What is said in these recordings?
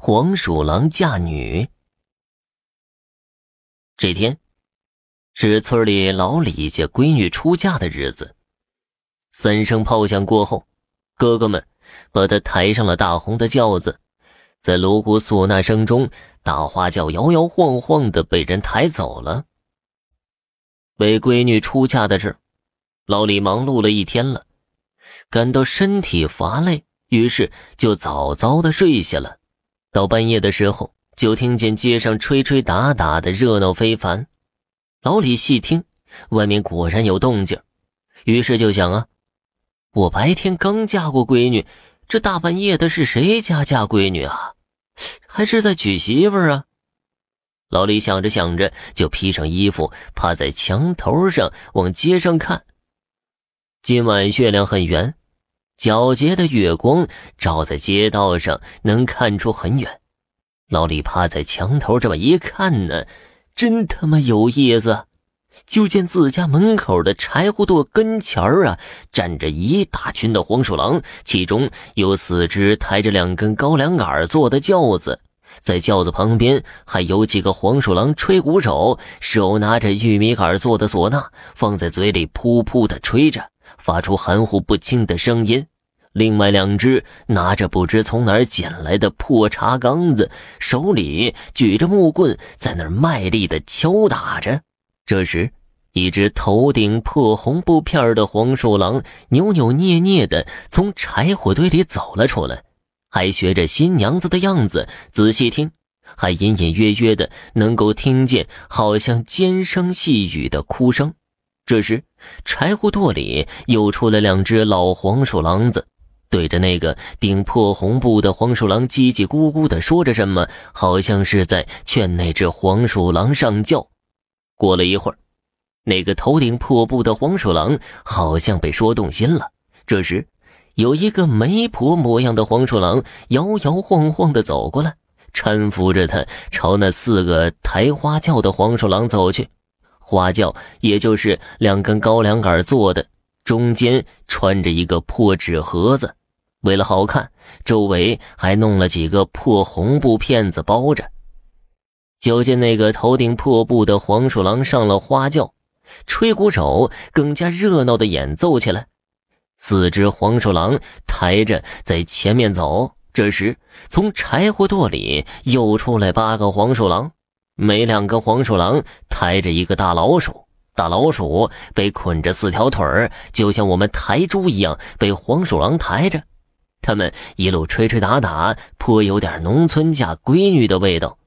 黄鼠狼嫁女。这天是村里老李家闺女出嫁的日子。三声炮响过后，哥哥们把她抬上了大红的轿子，在锣鼓唢呐声中，大花轿摇摇晃晃的被人抬走了。为闺女出嫁的事，老李忙碌了一天了，感到身体乏累，于是就早早的睡下了。到半夜的时候，就听见街上吹吹打打的热闹非凡。老李细听，外面果然有动静，于是就想啊，我白天刚嫁过闺女，这大半夜的是谁家嫁闺女啊？还是在娶媳妇啊？老李想着想着，就披上衣服，趴在墙头上往街上看。今晚月亮很圆。皎洁的月光照在街道上，能看出很远。老李趴在墙头这么一看呢，真他妈有意思！就见自家门口的柴火垛跟前儿啊，站着一大群的黄鼠狼，其中有四只抬着两根高粱杆做的轿子，在轿子旁边还有几个黄鼠狼吹鼓手，手拿着玉米杆做的唢呐，放在嘴里噗噗的吹着。发出含糊不清的声音，另外两只拿着不知从哪儿捡来的破茶缸子，手里举着木棍，在那儿卖力的敲打着。这时，一只头顶破红布片的黄鼠狼扭扭捏捏的从柴火堆里走了出来，还学着新娘子的样子。仔细听，还隐隐约约的能够听见，好像尖声细语的哭声。这时，柴火垛里又出来两只老黄鼠狼子，对着那个顶破红布的黄鼠狼叽叽咕咕地说着什么，好像是在劝那只黄鼠狼上轿。过了一会儿，那个头顶破布的黄鼠狼好像被说动心了。这时，有一个媒婆模样的黄鼠狼摇摇晃晃地走过来，搀扶着他朝那四个抬花轿的黄鼠狼走去。花轿也就是两根高粱杆做的，中间穿着一个破纸盒子，为了好看，周围还弄了几个破红布片子包着。就见那个头顶破布的黄鼠狼上了花轿，吹鼓手更加热闹的演奏起来。四只黄鼠狼抬着在前面走，这时从柴火垛里又出来八个黄鼠狼。每两个黄鼠狼抬着一个大老鼠，大老鼠被捆着四条腿儿，就像我们抬猪一样被黄鼠狼抬着。他们一路吹吹打打，颇有点农村嫁闺女的味道。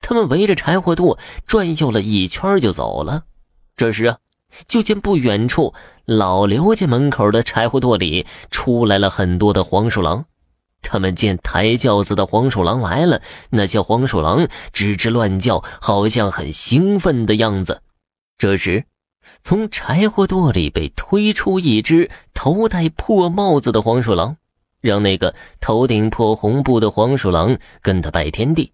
他们围着柴火垛转悠了一圈就走了。这时啊，就见不远处老刘家门口的柴火垛里出来了很多的黄鼠狼。他们见抬轿子的黄鼠狼来了，那些黄鼠狼吱吱乱叫，好像很兴奋的样子。这时，从柴火垛里被推出一只头戴破帽子的黄鼠狼，让那个头顶破红布的黄鼠狼跟他拜天地。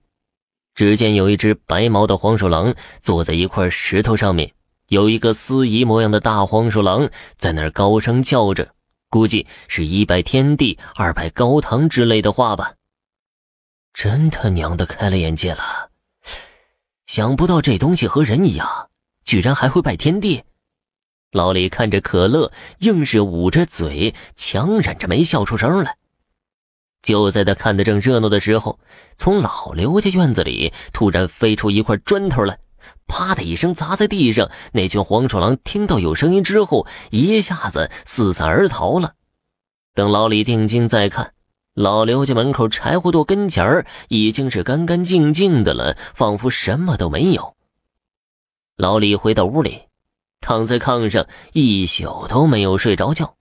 只见有一只白毛的黄鼠狼坐在一块石头上面，有一个司仪模样的大黄鼠狼在那儿高声叫着。估计是一拜天地，二拜高堂之类的话吧。真他娘的开了眼界了，想不到这东西和人一样，居然还会拜天地。老李看着可乐，硬是捂着嘴，强忍着没笑出声来。就在他看得正热闹的时候，从老刘家院子里突然飞出一块砖头来。啪的一声砸在地上，那群黄鼠狼听到有声音之后，一下子四散而逃了。等老李定睛再看，老刘家门口柴火垛跟前儿已经是干干净净的了，仿佛什么都没有。老李回到屋里，躺在炕上一宿都没有睡着觉。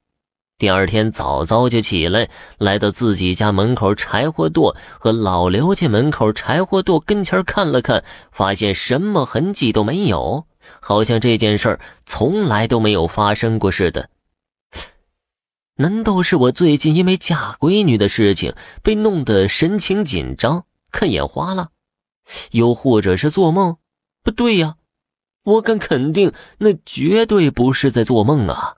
第二天早早就起来，来到自己家门口柴火垛和老刘家门口柴火垛跟前看了看，发现什么痕迹都没有，好像这件事儿从来都没有发生过似的。难道是我最近因为嫁闺女的事情被弄得神情紧张，看眼花了？又或者是做梦？不对呀，我敢肯定，那绝对不是在做梦啊！